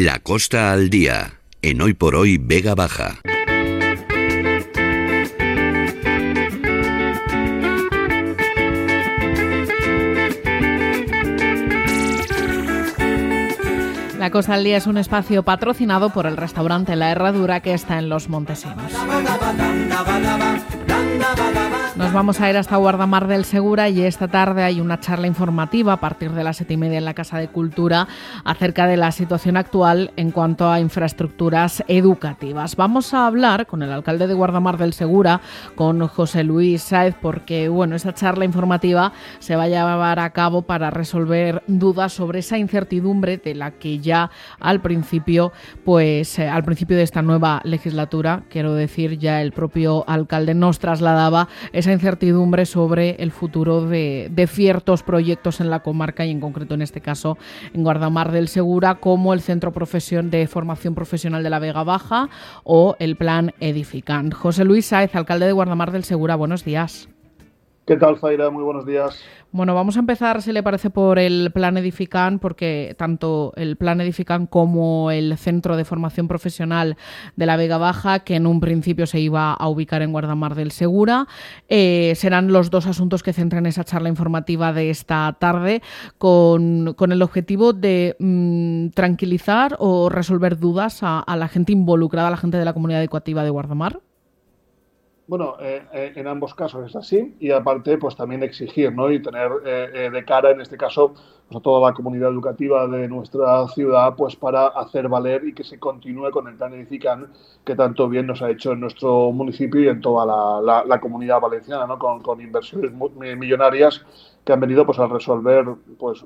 La Costa al Día, en Hoy por Hoy Vega Baja. La Costa al Día es un espacio patrocinado por el restaurante La Herradura que está en Los Montesinos. Nos vamos a ir hasta Guardamar del Segura y esta tarde hay una charla informativa a partir de las siete y media en la Casa de Cultura acerca de la situación actual en cuanto a infraestructuras educativas. Vamos a hablar con el alcalde de Guardamar del Segura, con José Luis Sáez, porque bueno, esa charla informativa se va a llevar a cabo para resolver dudas sobre esa incertidumbre de la que ya al principio, pues eh, al principio de esta nueva legislatura, quiero decir, ya el propio alcalde nos trasladaba esa incertidumbre sobre el futuro de, ciertos proyectos en la comarca y en concreto en este caso en Guardamar del Segura, como el Centro Profesión de Formación Profesional de la Vega Baja o el Plan Edifican. José Luis Sáez, alcalde de Guardamar del Segura, buenos días. ¿Qué tal, Zaira? Muy buenos días. Bueno, vamos a empezar, si le parece, por el Plan Edifican, porque tanto el Plan Edifican como el Centro de Formación Profesional de la Vega Baja, que en un principio se iba a ubicar en Guardamar del Segura, eh, serán los dos asuntos que centran esa charla informativa de esta tarde, con, el objetivo de mm, tranquilizar o resolver dudas a, a la gente involucrada, a la gente de la comunidad educativa de Guardamar. Bueno, eh, eh, en ambos casos es así y aparte pues también exigir ¿no? y tener eh, de cara en este caso pues, a toda la comunidad educativa de nuestra ciudad pues para hacer valer y que se continúe con el plan Edifican que tanto bien nos ha hecho en nuestro municipio y en toda la, comunidad valenciana ¿no? con, con inversiones millonarias que han venido pues a resolver pues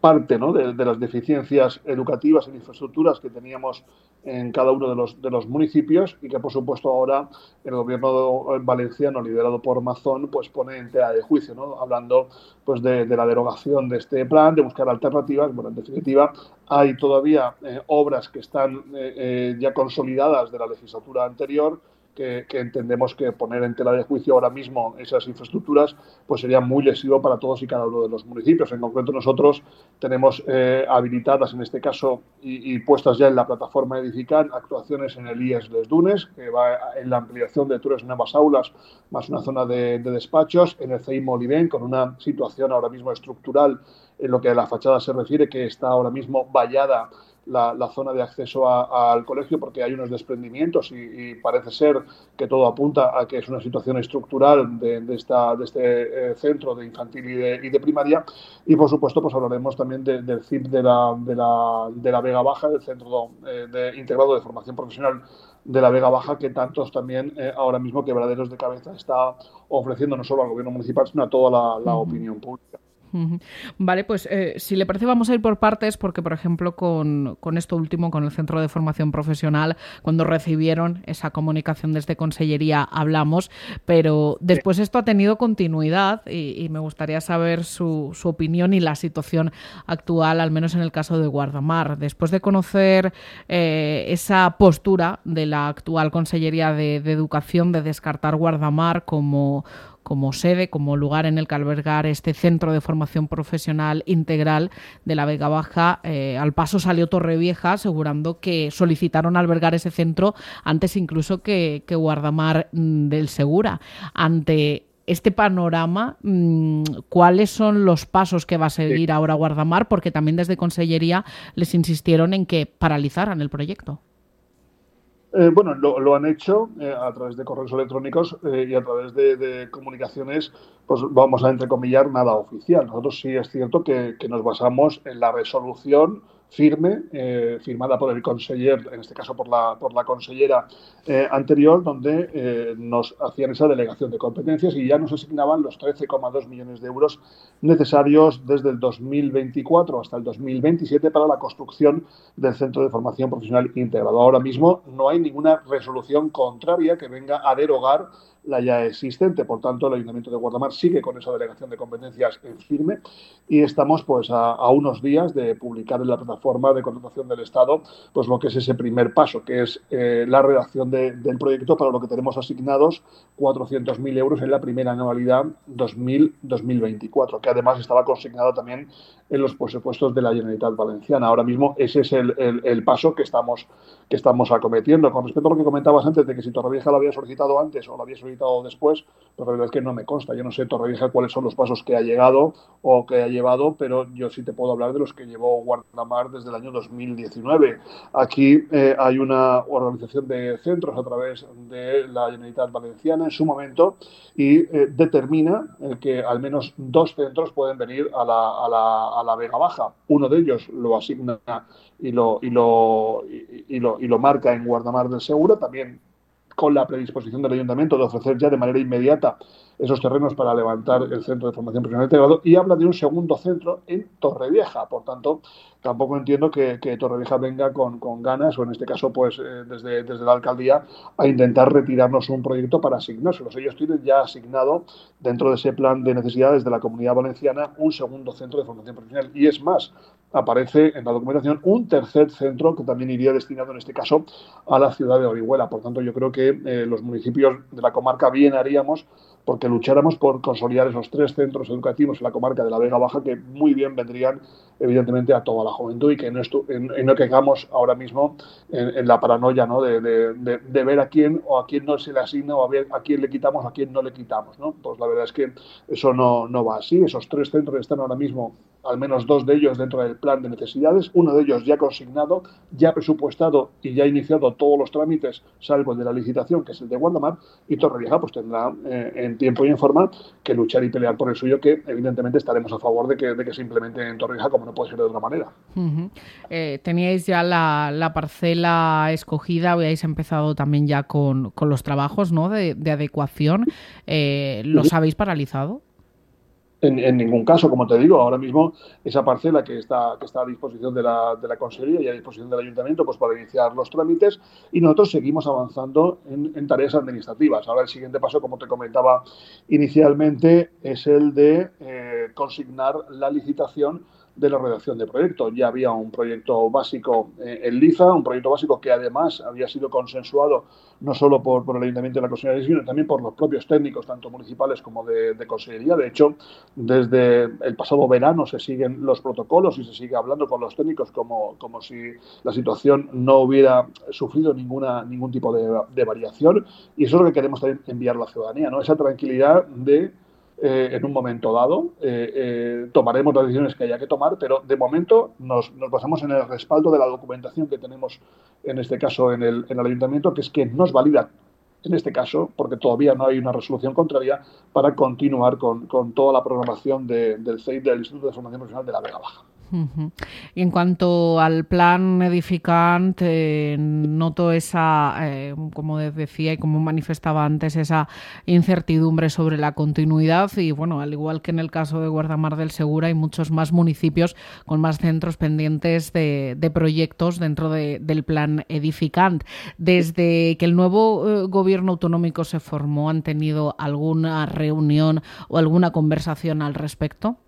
parte ¿no? de, las deficiencias educativas en infraestructuras que teníamos en cada uno de los, de los municipios y que por supuesto ahora el gobierno valenciano liderado por Mazón pues pone en tela de juicio, ¿no? hablando pues de, la derogación de este plan, de buscar alternativas. Bueno, en definitiva hay todavía eh, obras que están eh, eh, ya consolidadas de la legislatura anterior que, entendemos que poner en tela de juicio ahora mismo esas infraestructuras pues sería muy lesivo para todos y cada uno de los municipios. En concreto nosotros tenemos eh, habilitadas en este caso y, puestas ya en la plataforma Edificar actuaciones en el IES Les Dunes, que va en la ampliación de tres nuevas aulas más una zona de, despachos, en el CEI Molivén con una situación ahora mismo estructural en lo que a la fachada se refiere, que está ahora mismo vallada la, zona de acceso al colegio porque hay unos desprendimientos y, parece ser que todo apunta a que es una situación estructural de, esta, de este eh, centro de infantil y de, primaria. Y por supuesto, pues hablaremos también del CIP de la, de la, de la Vega Baja, del Centro eh, de, Integrado de Formación Profesional de la Vega Baja que tantos también eh, ahora mismo quebraderos de cabeza está ofreciendo no solo al gobierno municipal, sino a toda la opinión pública. Vale, pues eh, si le parece vamos a ir por partes porque, por ejemplo, con, esto último, con el Centro de Formación Profesional, cuando recibieron esa comunicación desde Consellería hablamos, pero después esto ha tenido continuidad y, me gustaría saber su, su, opinión y la situación actual, al menos en el caso de Guardamar. Después de conocer eh, esa postura de la actual Consellería de Educación de descartar Guardamar como como sede, como lugar en el que albergar este centro de formación profesional integral de la Vega Baja. Eh, al paso salió Torrevieja asegurando que solicitaron albergar ese centro antes incluso que, Guardamar mm, del Segura. Ante este panorama, mm, ¿cuáles son los pasos que va a seguir ahora Guardamar? Porque también desde Consellería les insistieron en que paralizaran el proyecto. Eh, bueno, lo, han hecho eh, a través de correos electrónicos eh, y a través de, comunicaciones, pues vamos a entrecomillar, nada oficial. Nosotros sí es cierto que, nos basamos en la resolución firme, eh, firmada por el conseller, en este caso por la, por la consellera eh, anterior, donde eh, nos hacían esa delegación de competencias y ya nos asignaban los 13,2 millones de euros necesarios desde el 2024 hasta el 2027 para la construcción del Centro de Formación Profesional Integrado. Ahora mismo no hay ninguna resolución contraria que venga a derogar la ya existente. Por tanto, el Ayuntamiento de Guardamar sigue con esa delegación de competencias en firme y estamos pues a, unos días de publicar en la plataforma de contratación del Estado pues lo que es ese primer paso, que es eh, la redacción del proyecto para lo que tenemos asignados 400.000 euros en la primera anualidad 2000-2024, que además estaba consignado también en los presupuestos de la Generalitat Valenciana. Ahora mismo ese es el, el, paso que estamos, que estamos acometiendo. Con respecto a lo que comentabas antes de que si Torrevieja lo había solicitado antes o lo había solicitado después, pues la verdad es que no me consta. Yo no sé Torrevieja cuáles son los pasos que ha llegado o que ha llevado, pero yo sí te puedo hablar de los que llevó Guardamar desde el año 2019. Aquí eh, hay una organización de centros a través de la Generalitat Valenciana en su momento y eh, determina eh, que al menos dos centros pueden venir a la, a la a la Vega Baja. Uno de ellos lo asigna y lo, y lo, y, lo, y lo marca en Guardamar del Segura, también con la predisposición del ayuntamiento de ofrecer ya de manera inmediata esos terrenos para levantar el centro de formación profesional integrado y habla de un segundo centro en Torrevieja. Por tanto, tampoco entiendo que, Torrevieja venga con, ganas, o en este caso, pues eh, desde, desde la alcaldía, a intentar retirarnos un proyecto para asignárselos. Ellos tienen ya asignado, dentro de ese plan de necesidades de la comunidad valenciana, un segundo centro de formación profesional. Y es más, aparece en la documentación un tercer centro que también iría destinado, en este caso, a la ciudad de Orihuela. Por tanto, yo creo que eh, los municipios de la comarca bien haríamos porque lucháramos por consolidar esos tres centros educativos en la comarca de la Vega Baja que muy bien vendrían, evidentemente, a toda la juventud y que no, en, no caigamos ahora mismo en, la paranoia ¿no? de, de, ver a quién o a quién no se le asigna o a, ver a quién le quitamos o a quién no le quitamos. ¿no? Pues la verdad es que eso no, no va así. Esos tres centros están ahora mismo, al menos dos de ellos dentro del plan de necesidades, uno de ellos ya consignado, ya presupuestado y ya iniciado todos los trámites, salvo el de la licitación, que es el de Guardamar, y Torrevieja pues tendrá eh, en tiempo y en forma que luchar y pelear por el suyo, que evidentemente estaremos a favor de que, de que se implemente en Torrevieja como no puede ser de otra manera. Eh, teníais ya la, parcela escogida, habíais empezado también ya con, los trabajos ¿no? de, adecuación. Eh, ¿Los habéis paralizado? En, ningún caso, como te digo, ahora mismo esa parcela que está, que está a disposición de la, de la Consejería y a disposición del Ayuntamiento pues para iniciar los trámites y nosotros seguimos avanzando en, tareas administrativas. Ahora el siguiente paso, como te comentaba inicialmente, es el de eh, consignar la licitación de la redacción de proyecto. Ya había un proyecto básico eh, en Liza, un proyecto básico que además había sido consensuado no solo por, el Ayuntamiento de la Consejería, sino también por los propios técnicos, tanto municipales como de, de, Consellería. De hecho, desde el pasado verano se siguen los protocolos y se sigue hablando con los técnicos como, como si la situación no hubiera sufrido ninguna, ningún tipo de, de variación. Y eso es lo que queremos también enviar a la ciudadanía, ¿no? esa tranquilidad de eh, en un momento dado. Eh, eh, tomaremos las decisiones que haya que tomar, pero de momento nos, basamos en el respaldo de la documentación que tenemos, en este caso en el, en el ayuntamiento, que es que nos valida en este caso, porque todavía no hay una resolución contraria, para continuar con, toda la programación del CEIP, del Instituto de Formación Profesional de la Vega Baja. Y en cuanto al plan edificante, noto esa, eh, como decía y como manifestaba antes, esa incertidumbre sobre la continuidad y bueno, al igual que en el caso de Guardamar del Segura, hay muchos más municipios con más centros pendientes de, proyectos dentro del plan edificante. Desde que el nuevo eh, gobierno autonómico se formó, ¿han tenido alguna reunión o alguna conversación al respecto?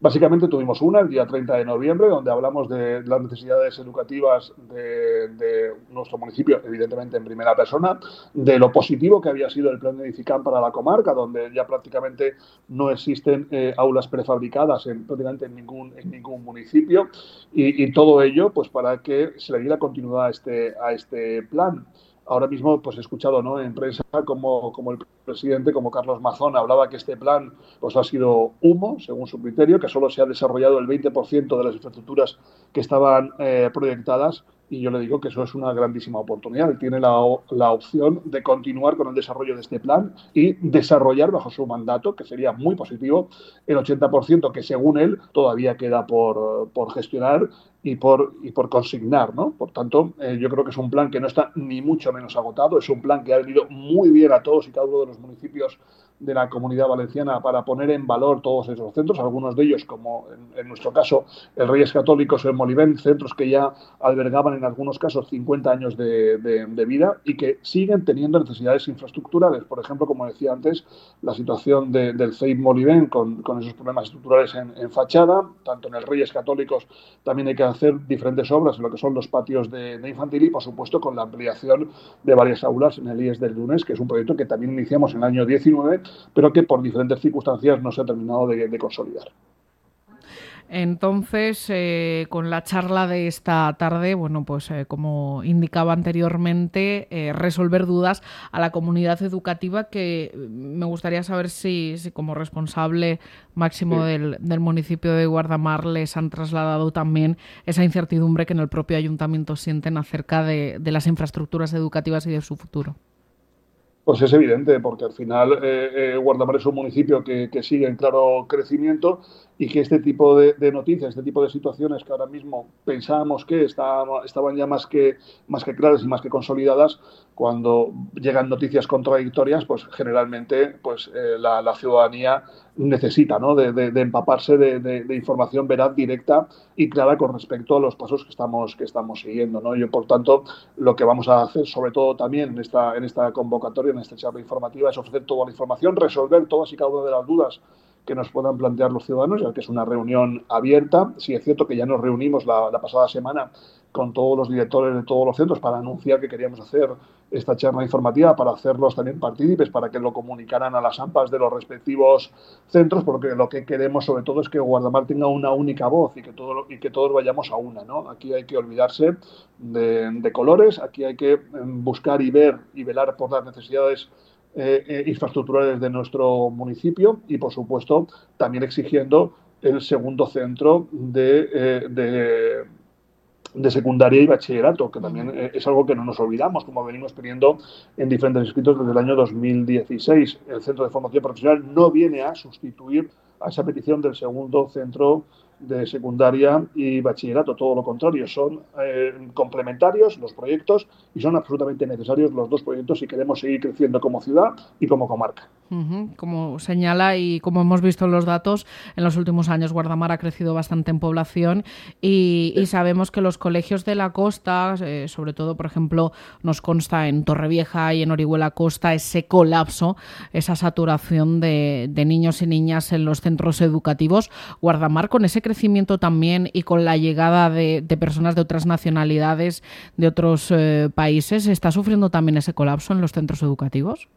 Básicamente tuvimos una el día 30 de noviembre, donde hablamos de las necesidades educativas de, nuestro municipio, evidentemente en primera persona, de lo positivo que había sido el plan de Edificam para la comarca, donde ya prácticamente no existen eh, aulas prefabricadas en, prácticamente en ningún, municipio, y, todo ello pues para que se le diera continuidad a este, a este plan ahora mismo pues he escuchado ¿no? en prensa como, como el presidente, como Carlos Mazón, hablaba que este plan pues ha sido humo, según su criterio, que solo se ha desarrollado el 20% de las infraestructuras que estaban eh, proyectadas y yo le digo que eso es una grandísima oportunidad. Él tiene la, la, opción de continuar con el desarrollo de este plan y desarrollar bajo su mandato, que sería muy positivo, el 80% que según él todavía queda por, por gestionar y por, y por consignar. ¿no? Por tanto, eh, yo creo que es un plan que no está ni mucho menos agotado, es un plan que ha venido muy bien a todos y cada uno de los municipios de la comunidad valenciana para poner en valor todos esos centros, algunos de ellos, como en, nuestro caso el Reyes Católicos o el Molivén, centros que ya albergaban en algunos casos 50 años de, vida y que siguen teniendo necesidades infraestructurales. Por ejemplo, como decía antes, la situación del CEIP Molivén con, esos problemas estructurales en, fachada, tanto en el Reyes Católicos también hay que hacer diferentes obras en lo que son los patios de, infantil y, por supuesto, con la ampliación de varias aulas en el IES del Lunes, que es un proyecto que también iniciamos en el año 19 pero que por diferentes circunstancias no se ha terminado de, consolidar. Entonces, eh, con la charla de esta tarde, bueno, pues eh, como indicaba anteriormente, eh, resolver dudas a la comunidad educativa que me gustaría saber si, como responsable máximo del, municipio de Guardamar les han trasladado también esa incertidumbre que en el propio ayuntamiento sienten acerca de las infraestructuras educativas y de su futuro. Pues es evidente, porque al final eh, eh, Guardamar es un municipio que, sigue en claro crecimiento y que este tipo de, noticias, este tipo de situaciones que ahora mismo pensábamos que estaban ya más que, más que claras y más que consolidadas, cuando llegan noticias contradictorias, pues generalmente pues, eh, la, ciudadanía necesita ¿no? de, empaparse de, información veraz, directa y clara con respecto a los pasos que estamos, que estamos siguiendo. ¿no? Yo, por tanto, lo que vamos a hacer, sobre todo también en esta, en esta convocatoria, en esta charla informativa, es ofrecer toda la información, resolver todas y cada una de las dudas que nos puedan plantear los ciudadanos, ya que es una reunión abierta. Sí es cierto que ya nos reunimos la, pasada semana con todos los directores de todos los centros para anunciar que queríamos hacer esta charla informativa, para hacerlos también partícipes, para que lo comunicaran a las AMPAs de los respectivos centros, porque lo que queremos sobre todo es que Guardamar tenga una única voz y que, todo, y que todos vayamos a una. ¿no? Aquí hay que olvidarse de, colores, aquí hay que em, buscar y ver y velar por las necesidades eh, eh, infraestructurales de nuestro municipio y, por supuesto, también exigiendo el segundo centro de, eh, de, secundaria y bachillerato, que también es algo que no nos olvidamos, como venimos pidiendo en diferentes escritos desde el año 2016. El centro de formación profesional no viene a sustituir a esa petición del segundo centro de secundaria y bachillerato, todo lo contrario, son eh, complementarios los proyectos y son absolutamente necesarios los dos proyectos si queremos seguir creciendo como ciudad y como comarca. Como señala y como hemos visto en los datos, en los últimos años Guardamar ha crecido bastante en población y, sabemos que los colegios de la costa, eh, sobre todo, por ejemplo, nos consta en Torrevieja y en Orihuela Costa ese colapso, esa saturación de, niños y niñas en los centros educativos. Guardamar con ese crecimiento también y con la llegada de, personas de otras nacionalidades, de otros eh, países, ¿está sufriendo también ese colapso en los centros educativos?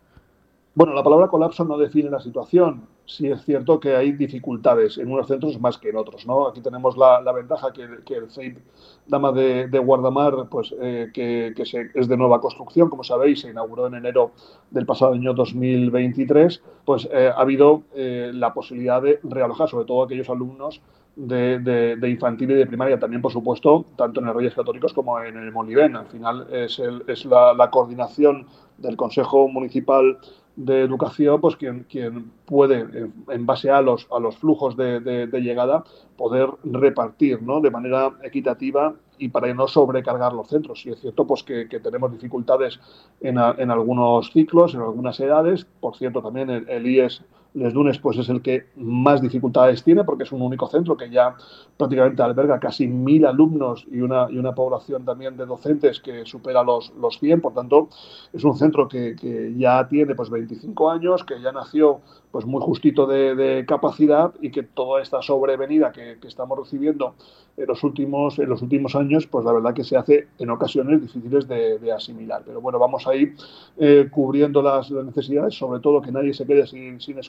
Bueno, la palabra colapso no define la situación. Sí es cierto que hay dificultades en unos centros más que en otros. ¿no? Aquí tenemos la, ventaja que, el CEIP Dama de, Guardamar, pues, eh, que, es de nueva construcción, como sabéis, se inauguró en enero del pasado año 2023, pues eh, ha habido eh, la posibilidad de realojar, sobre todo aquellos alumnos de, infantil y de primaria, también, por supuesto, tanto en el Reyes Católicos como en el Molivén. Al final es, la coordinación del Consejo Municipal de educación, pues quien, quien puede, en base a los, a los flujos de, de, llegada, poder repartir ¿no? de manera equitativa y para no sobrecargar los centros. Y es cierto pues, que, tenemos dificultades en, en, algunos ciclos, en algunas edades. Por cierto, también el, el IES les Dunes pues es el que más dificultades tiene porque es un único centro que ya prácticamente alberga casi mil alumnos y una, y una población también de docentes que supera los, los 100. Por tanto, es un centro que, que ya tiene pues 25 años, que ya nació pues muy justito de, capacidad y que toda esta sobrevenida que, estamos recibiendo en los últimos en los últimos años pues la verdad que se hace en ocasiones difíciles de, asimilar pero bueno vamos a ir eh, cubriendo las, necesidades sobre todo que nadie se quede sin, sin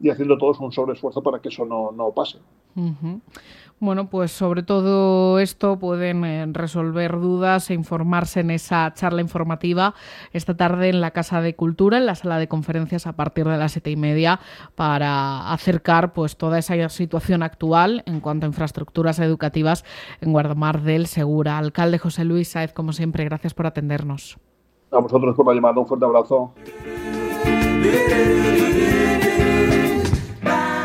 y haciendo todos un sobreesfuerzo para que eso no, no pase Bueno, pues sobre todo esto pueden eh, resolver dudas e informarse en esa charla informativa esta tarde en la Casa de Cultura, en la sala de conferencias a partir de las siete y media, para acercar pues toda esa situación actual en cuanto a infraestructuras educativas en Guardamar del Segura. Alcalde José Luis Saez, como siempre, gracias por atendernos. A vosotros por la llamada, un fuerte abrazo.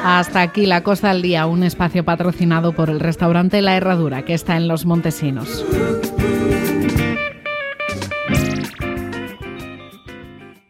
Hasta aquí la Costa del Día, un espacio patrocinado por el restaurante La Herradura, que está en Los Montesinos.